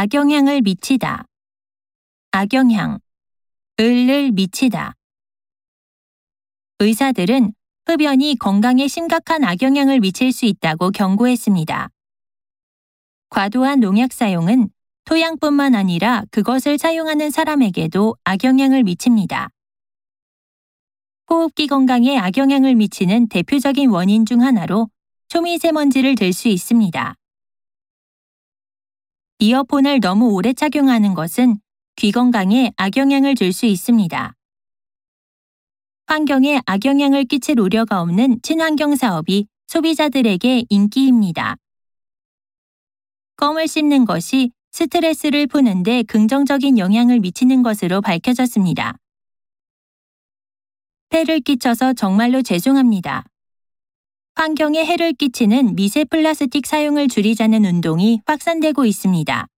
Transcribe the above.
악영향을 미치다. 악영향. 을을 미치다. 의사들은 흡연이 건강에 심각한 악영향을 미칠 수 있다고 경고했습니다. 과도한 농약 사용은 토양뿐만 아니라 그것을 사용하는 사람에게도 악영향을 미칩니다. 호흡기 건강에 악영향을 미치는 대표적인 원인 중 하나로 초미세먼지를 들 수 있습니다. 이어폰을 너무 오래 착용하는 것은 귀 건강에 악영향을 줄 수 있습니다. 환경에 악영향을 끼칠 우려가 없는 친환경 사업이 소비자들에게 인기입니다. 껌을 씹는 것이 스트레스를 푸는데 긍정적인 영향을 미치는 것으로 밝혀졌습니다. 폐를 끼쳐서 정말로 죄송합니다. 환경에 해를 끼치는 미세 플라스틱 사용을 줄이자는 운동이 확산되고 있습니다.